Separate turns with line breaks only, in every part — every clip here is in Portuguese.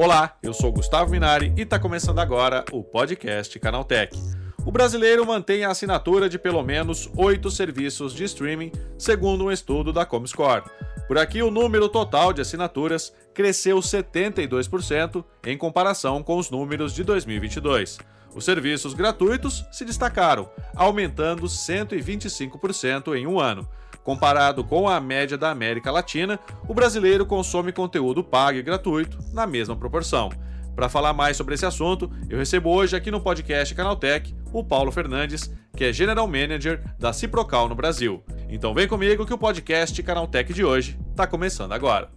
Olá, eu sou Gustavo Minari e está começando agora o podcast Canaltech. O brasileiro mantém a assinatura de pelo menos oito serviços de streaming, segundo um estudo da Comscore. Por aqui, o número total de assinaturas cresceu 72% em comparação com os números de 2022. Os serviços gratuitos se destacaram, aumentando 125% em um ano. Comparado com a média da América Latina, o brasileiro consome conteúdo pago e gratuito na mesma proporção. Para falar mais sobre esse assunto, eu recebo hoje aqui no podcast Canaltech o Paulo Fernandes, que é General Manager da Ciprocal no Brasil. Então vem comigo que o podcast Canaltech de hoje está começando agora.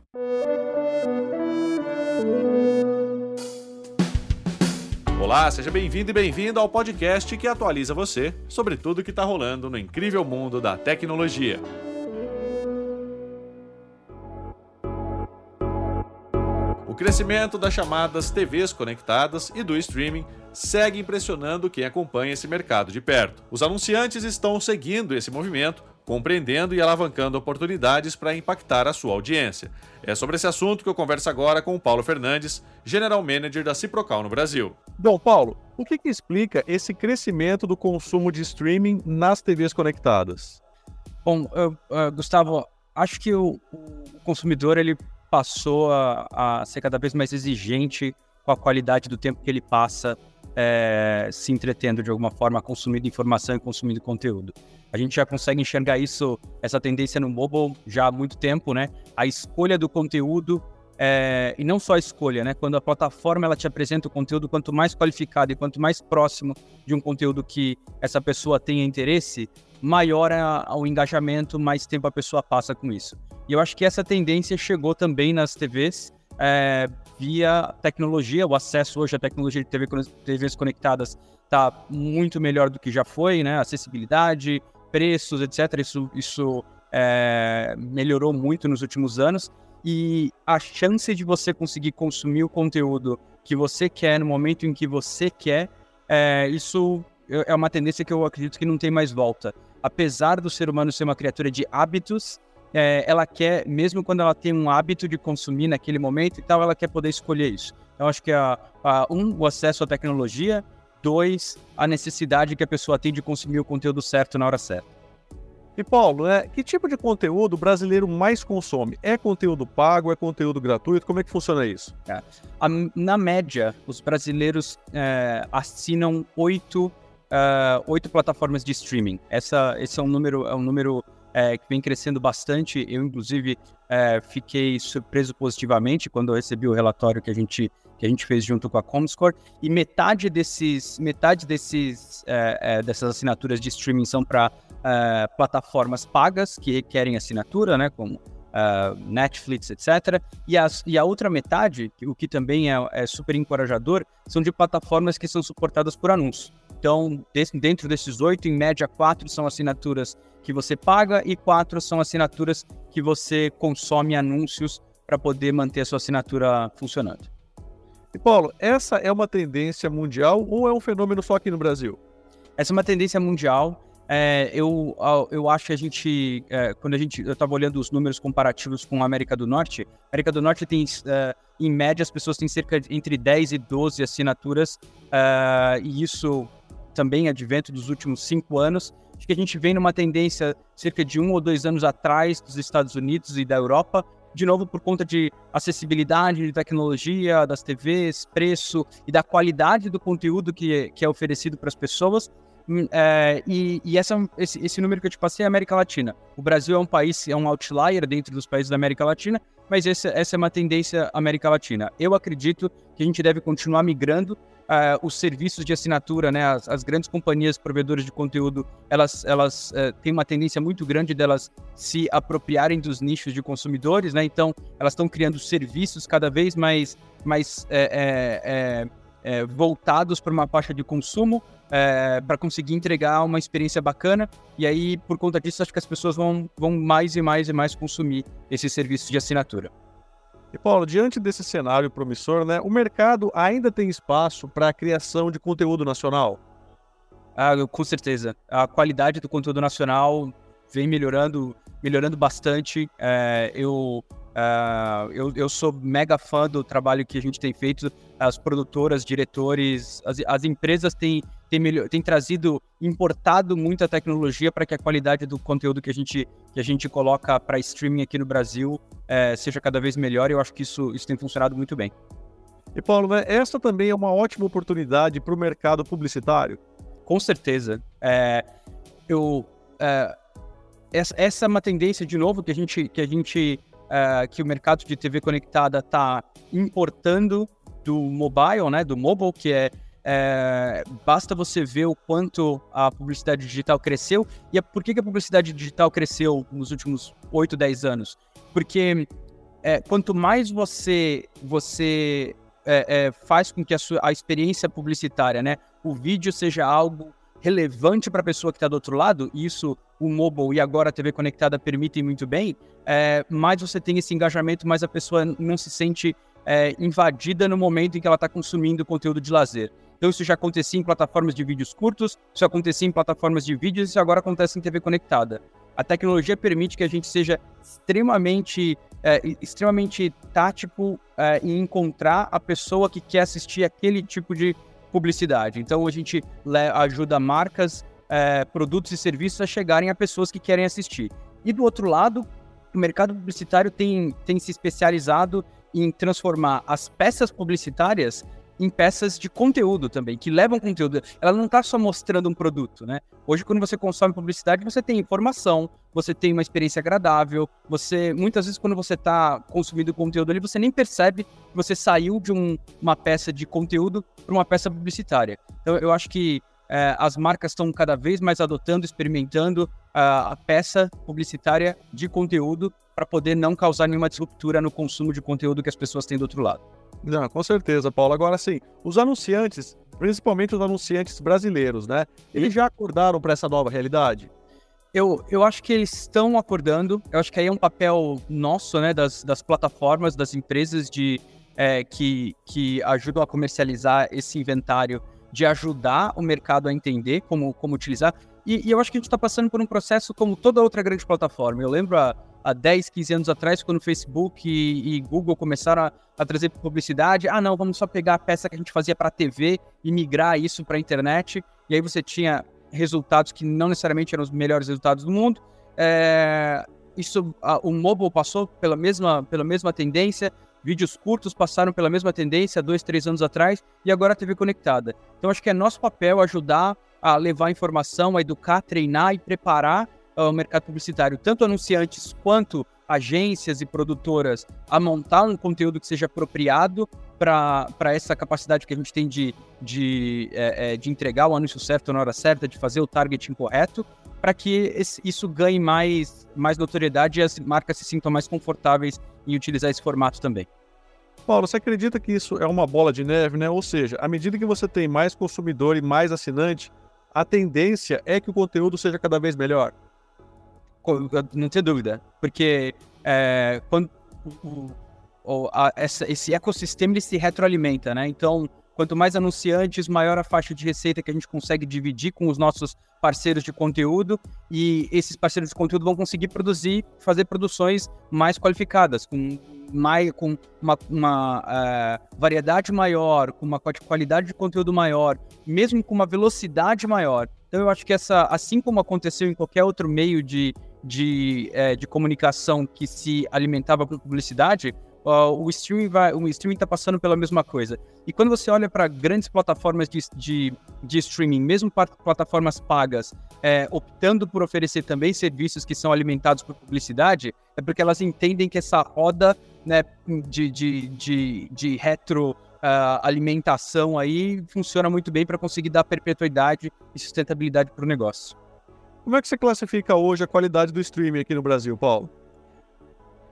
Olá, seja bem-vindo e bem-vinda ao podcast que atualiza você sobre tudo que está rolando no incrível mundo da tecnologia. O crescimento das chamadas TVs conectadas e do streaming segue impressionando quem acompanha esse mercado de perto. Os anunciantes estão seguindo esse movimento compreendendo e alavancando oportunidades para impactar a sua audiência. É sobre esse assunto que eu converso agora com o Paulo Fernandes, General Manager da Ciprocal no Brasil.
Bom, Paulo, o que, que explica esse crescimento do consumo de streaming nas TVs conectadas?
Bom, uh, uh, Gustavo, acho que o, o, consumidor ele passou a, a ser cada vez mais exigente com a qualidade do tempo que ele passa é, se entretendo de alguma forma, consumindo informação e consumindo conteúdo. A gente já consegue enxergar isso, essa tendência no mobile já há muito tempo, né? A escolha do conteúdo é, e não só a escolha, né? Quando a plataforma ela te apresenta o conteúdo, quanto mais qualificado e quanto mais próximo de um conteúdo que essa pessoa tenha interesse, maior é o engajamento, mais tempo a pessoa passa com isso. E eu acho que essa tendência chegou também nas TVs é, via tecnologia. O acesso hoje à tecnologia de TV, TVs conectadas está muito melhor do que já foi, né? Acessibilidade, preços, etc. Isso, isso é, melhorou muito nos últimos anos. E a chance de você conseguir consumir o conteúdo que você quer no momento em que você quer, é, isso é uma tendência que eu acredito que não tem mais volta. Apesar do ser humano ser uma criatura de hábitos, é, ela quer, mesmo quando ela tem um hábito de consumir naquele momento e tal, ela quer poder escolher isso. Então, acho que a, a, um, o acesso à tecnologia, dois, a necessidade que a pessoa tem de consumir o conteúdo certo na hora certa.
E Paulo, é, que tipo de conteúdo o brasileiro mais consome? É conteúdo pago? É conteúdo gratuito? Como é que funciona isso? É.
A, na média, os brasileiros é, assinam oito, uh, oito plataformas de streaming. Essa, esse é um número, é um número é, que vem crescendo bastante. Eu, inclusive, é, fiquei surpreso positivamente quando eu recebi o relatório que a gente, que a gente fez junto com a Comscore. E metade desses, metade desses, é, é dessas assinaturas de streaming são para é, plataformas pagas que requerem assinatura, né, como Uh, Netflix, etc. E, as, e, a outra metade, o que também é, é, super encorajador, são de plataformas que são suportadas por anúncio. Então, dentro desses oito, em média, quatro são assinaturas que você paga e quatro são assinaturas que você consome anúncios para poder manter a sua assinatura funcionando.
E Paulo, essa é uma tendência mundial ou é um fenômeno só aqui no Brasil?
Essa é uma tendência mundial. É, eu, eu acho que a gente, é, quando a gente, eu estava olhando os números comparativos com a América do Norte, a América do Norte tem, é, em média, as pessoas têm cerca de entre 10 e 12 assinaturas, é, e isso também advento dos últimos cinco anos. Acho que a gente vem numa tendência cerca de um ou dois anos atrás dos Estados Unidos e da Europa, de novo por conta de acessibilidade, de tecnologia, das TVs, preço e da qualidade do conteúdo que, que é oferecido para as pessoas. Hum, é, e, e essa, esse, esse, número que eu te passei é a América Latina. O Brasil é um país, é um outlier dentro dos países da América Latina, mas essa, essa é uma tendência América Latina. Eu acredito que a gente deve continuar migrando uh, os serviços de assinatura, né, as, as, grandes companhias provedoras de conteúdo, elas, elas uh, têm uma tendência muito grande delas se apropriarem dos nichos de consumidores, né? Então, elas estão criando serviços cada vez mais, mais é, é, é, voltados para uma faixa de consumo, para conseguir entregar uma experiência bacana. E aí, por conta disso, acho que as pessoas vão, vão mais e mais e mais consumir esses serviços de assinatura.
E Paulo, diante desse cenário promissor, né, o mercado ainda tem espaço para a criação de conteúdo nacional?
Ah, com certeza. A qualidade do conteúdo nacional vem melhorando, melhorando bastante. É, eu Uh, eu, eu sou mega fã do trabalho que a gente tem feito, as produtoras, diretores, as, as empresas têm, têm, melhor, têm trazido, importado muita tecnologia para que a qualidade do conteúdo que a gente, que a gente coloca para streaming aqui no Brasil é, seja cada vez melhor e eu acho que isso, isso tem funcionado muito bem.
E Paulo, né, essa também é uma ótima oportunidade para o mercado publicitário?
Com certeza. É, eu, é, essa, essa é uma tendência, de novo, que a gente, que a gente uh, que o mercado de TV conectada está importando do mobile, né, do mobile, que é, é, basta você ver o quanto a publicidade digital cresceu. E a, por que, que a publicidade digital cresceu nos últimos 8, 10 anos? Porque é, quanto mais você, você é, é, faz com que a, sua, a experiência publicitária, né, o vídeo seja algo relevante para a pessoa que está do outro lado, e isso o mobile e agora a TV conectada permitem muito bem, é, mais você tem esse engajamento, mais a pessoa não se sente é, invadida no momento em que ela está consumindo conteúdo de lazer. Então isso já acontecia em plataformas de vídeos curtos, isso acontecia em plataformas de vídeos e isso agora acontece em TV conectada. A tecnologia permite que a gente seja extremamente, é, extremamente tático é, em encontrar a pessoa que quer assistir aquele tipo de publicidade. Então a gente ajuda marcas, é, produtos e serviços a chegarem a pessoas que querem assistir. E do outro lado, o mercado publicitário tem, tem se especializado em transformar as peças publicitárias em peças de conteúdo também, que levam conteúdo. Ela não está só mostrando um produto, né? Hoje, quando você consome publicidade, você tem informação, você tem uma experiência agradável, você, muitas vezes, quando você está consumindo conteúdo ali, você nem percebe que você saiu de um, uma peça de conteúdo para uma peça publicitária. Então, eu acho que é, as marcas estão cada vez mais adotando, experimentando a, a peça publicitária de conteúdo para poder não causar nenhuma disruptura no consumo de conteúdo que as pessoas têm do outro lado.
Não, com certeza, Paulo. Agora sim, os anunciantes, principalmente os anunciantes brasileiros, né? Eles já acordaram para essa nova realidade?
Eu, eu acho que eles estão acordando. Eu acho que aí é um papel nosso, né, das, das plataformas, das empresas de, é, que, que ajudam a comercializar esse inventário, de ajudar o mercado a entender como, como utilizar. E, e eu acho que a gente está passando por um processo como toda outra grande plataforma. Eu lembro a, há 10, 15 anos atrás, quando o Facebook e, e Google começaram a, a, trazer publicidade, ah, não, vamos só pegar a peça que a gente fazia para TV e migrar isso para a internet. E aí você tinha resultados que não necessariamente eram os melhores resultados do mundo. É, isso, a, o mobile passou pela mesma, pela mesma tendência, vídeos curtos passaram pela mesma tendência dois, três anos atrás e agora a TV conectada. Então acho que é nosso papel ajudar a levar informação, a educar, treinar e preparar o mercado publicitário, tanto anunciantes quanto agências e produtoras, a montar um conteúdo que seja apropriado para essa capacidade que a gente tem de, de, é, é, de entregar o anúncio certo na hora certa, de fazer o targeting correto, para que esse, isso ganhe mais, mais notoriedade e as marcas se sintam mais confortáveis em utilizar esse formato também.
Paulo, você acredita que isso é uma bola de neve, né? Ou seja, à medida que você tem mais consumidor e mais assinante, a tendência é que o conteúdo seja cada vez melhor?
Não tem dúvida, porque é, quando o, o, a, essa, esse ecossistema ele se retroalimenta, né? Então, quanto mais anunciantes, maior a faixa de receita que a gente consegue dividir com os nossos parceiros de conteúdo e esses parceiros de conteúdo vão conseguir produzir, fazer produções mais qualificadas, com, mais, com uma, uma uh, variedade maior, com uma qualidade de conteúdo maior, mesmo com uma velocidade maior. Então eu acho que essa, assim como aconteceu em qualquer outro meio de, de, é, de comunicação que se alimentava com publicidade, uh, o streaming vai, o streaming está passando pela mesma coisa. E quando você olha para grandes plataformas de, de, de, streaming, mesmo plataformas pagas, é, optando por oferecer também serviços que são alimentados por publicidade, é porque elas entendem que essa roda né, de, de, de, de retro uh, alimentação aí funciona muito bem para conseguir dar perpetuidade e sustentabilidade para o negócio.
Como é que você classifica hoje a qualidade do streaming aqui no Brasil, Paulo?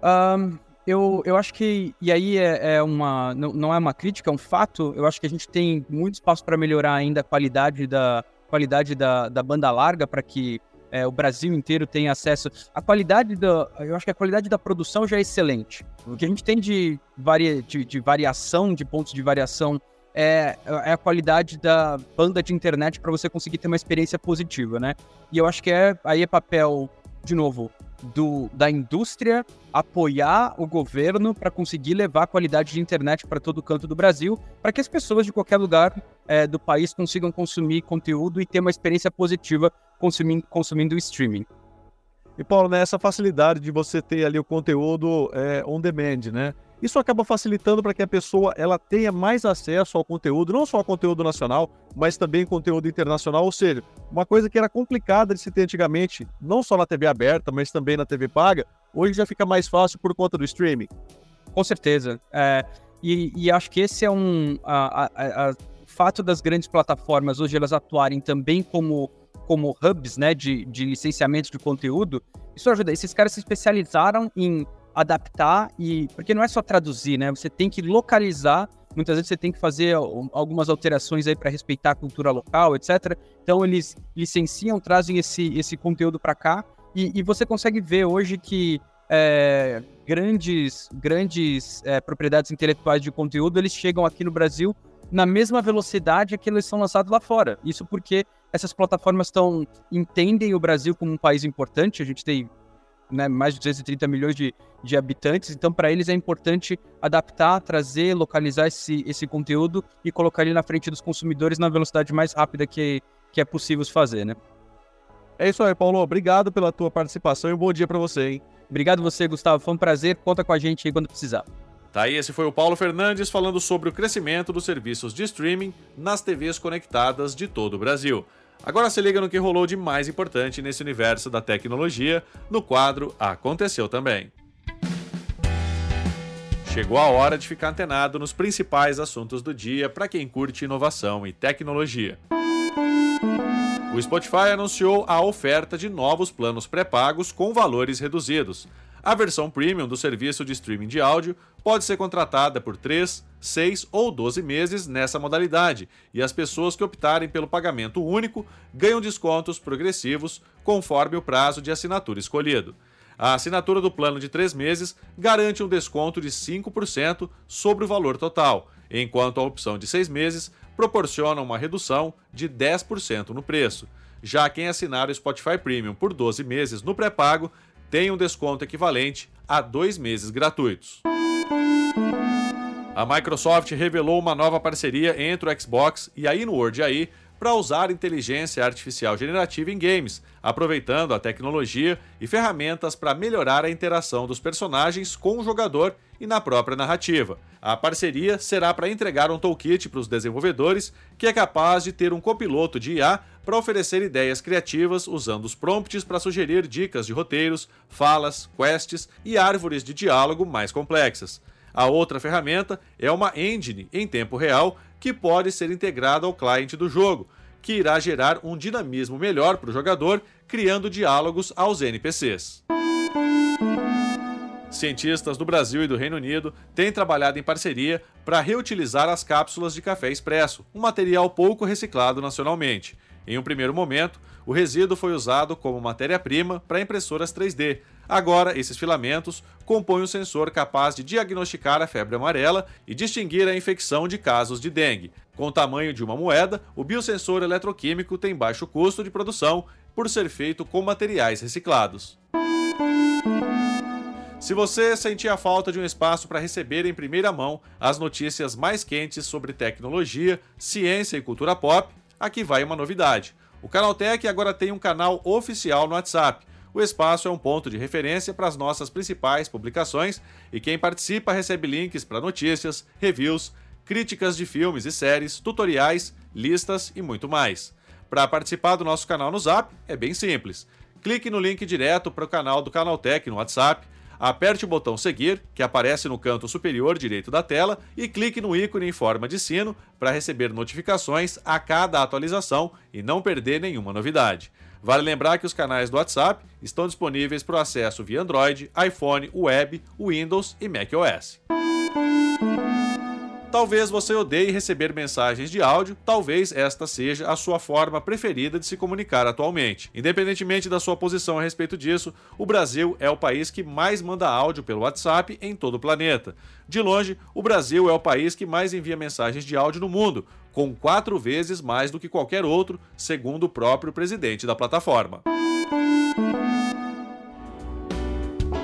Um, eu, eu acho que, e aí é, é uma, não, não, é uma crítica, é um fato, eu acho que a gente tem muito espaço para melhorar ainda a qualidade da, qualidade da, da banda larga para que é, o Brasil inteiro tenha acesso. A qualidade da. Eu acho que a qualidade da produção já é excelente. O que a gente tem de, varia, de, de variação, de pontos de variação é, é a qualidade da banda de internet para você conseguir ter uma experiência positiva, né? E eu acho que é aí é papel, de novo, do, da indústria apoiar o governo para conseguir levar a qualidade de internet para todo canto do Brasil, para que as pessoas de qualquer lugar é, do país consigam consumir conteúdo e ter uma experiência positiva consumindo, consumindo streaming.
E Paulo, né, essa facilidade de você ter ali o conteúdo é, on demand, né? Isso acaba facilitando para que a pessoa ela tenha mais acesso ao conteúdo, não só ao conteúdo nacional, mas também conteúdo internacional. Ou seja, uma coisa que era complicada de se ter antigamente, não só na TV aberta, mas também na TV paga, hoje já fica mais fácil por conta do streaming.
Com certeza. É, e, e, acho que esse é um. A, a, a, o fato das grandes plataformas hoje elas atuarem também como como hubs né, de, de licenciamento de conteúdo, isso ajuda. Esses caras se especializaram em adaptar e. Porque não é só traduzir, né? Você tem que localizar. Muitas vezes você tem que fazer algumas alterações aí para respeitar a cultura local, etc. Então eles licenciam, trazem esse, esse conteúdo para cá e, e, você consegue ver hoje que é, grandes, grandes é, propriedades intelectuais de conteúdo eles chegam aqui no Brasil na mesma velocidade que eles são lançados lá fora. Isso porque essas plataformas estão entendem o Brasil como um país importante. A gente tem né, mais de 230 milhões de, de habitantes, então para eles é importante adaptar, trazer, localizar esse, esse conteúdo e colocar ele na frente dos consumidores na velocidade mais rápida que, que é possível fazer, né?
É isso aí, Paulo. Obrigado pela tua participação e um bom dia para você, hein?
Obrigado você, Gustavo. Foi um prazer. Conta com a gente aí quando precisar.
Tá aí, esse foi o Paulo Fernandes falando sobre o crescimento dos serviços de streaming nas TVs conectadas de todo o Brasil. Agora se liga no que rolou de mais importante nesse universo da tecnologia no quadro Aconteceu Também. Chegou a hora de ficar antenado nos principais assuntos do dia para quem curte inovação e tecnologia. O Spotify anunciou a oferta de novos planos pré-pagos com valores reduzidos. A versão premium do serviço de streaming de áudio pode ser contratada por 3, 6 ou 12 meses nessa modalidade, e as pessoas que optarem pelo pagamento único ganham descontos progressivos conforme o prazo de assinatura escolhido. A assinatura do plano de 3 meses garante um desconto de 5% sobre o valor total, enquanto a opção de 6 meses proporciona uma redução de 10% no preço. Já quem assinar o Spotify Premium por 12 meses no pré-pago tem um desconto equivalente a dois meses gratuitos. A Microsoft revelou uma nova parceria entre o Xbox e a InWord AI para usar inteligência artificial generativa em games, aproveitando a tecnologia e ferramentas para melhorar a interação dos personagens com o jogador e na própria narrativa. A parceria será para entregar um toolkit para os desenvolvedores que é capaz de ter um copiloto de IA para oferecer ideias criativas usando os prompts para sugerir dicas de roteiros, falas, quests e árvores de diálogo mais complexas. A outra ferramenta é uma engine em tempo real que pode ser integrada ao cliente do jogo, que irá gerar um dinamismo melhor para o jogador, criando diálogos aos NPCs. Cientistas do Brasil e do Reino Unido têm trabalhado em parceria para reutilizar as cápsulas de café expresso, um material pouco reciclado nacionalmente. Em um primeiro momento, o resíduo foi usado como matéria-prima para impressoras 3D, Agora, esses filamentos compõem um sensor capaz de diagnosticar a febre amarela e distinguir a infecção de casos de dengue. Com o tamanho de uma moeda, o biosensor eletroquímico tem baixo custo de produção por ser feito com materiais reciclados. Se você sentia falta de um espaço para receber em primeira mão as notícias mais quentes sobre tecnologia, ciência e cultura pop, aqui vai uma novidade. O Canaltech agora tem um canal oficial no WhatsApp o espaço é um ponto de referência para as nossas principais publicações e quem participa recebe links para notícias, reviews, críticas de filmes e séries, tutoriais, listas e muito mais. Para participar do nosso canal no Zap é bem simples. Clique no link direto para o canal do Canaltech no WhatsApp, aperte o botão seguir, que aparece no canto superior direito da tela, e clique no ícone em forma de sino para receber notificações a cada atualização e não perder nenhuma novidade. Vale lembrar que os canais do WhatsApp estão disponíveis para o acesso via Android, iPhone, web, Windows e macOS. Talvez você odeie receber mensagens de áudio, talvez esta seja a sua forma preferida de se comunicar atualmente. Independentemente da sua posição a respeito disso, o Brasil é o país que mais manda áudio pelo WhatsApp em todo o planeta. De longe, o Brasil é o país que mais envia mensagens de áudio no mundo, com quatro vezes mais do que qualquer outro, segundo o próprio presidente da plataforma.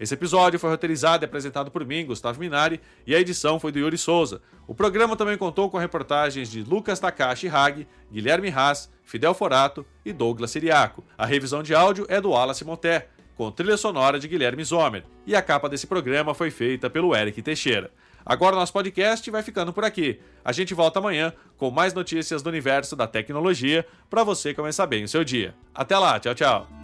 Esse episódio foi roteirizado e apresentado por mim, Gustavo Minari, e a edição foi do Yuri Souza. O programa também contou com reportagens de Lucas Takashi Hag, Guilherme Haas, Fidel Forato e Douglas Siriaco. A revisão de áudio é do Wallace Monté, com trilha sonora de Guilherme Zomer, e a capa desse programa foi feita pelo Eric Teixeira. Agora nosso podcast vai ficando por aqui. A gente volta amanhã com mais notícias do universo da tecnologia para você começar bem o seu dia. Até lá, tchau, tchau.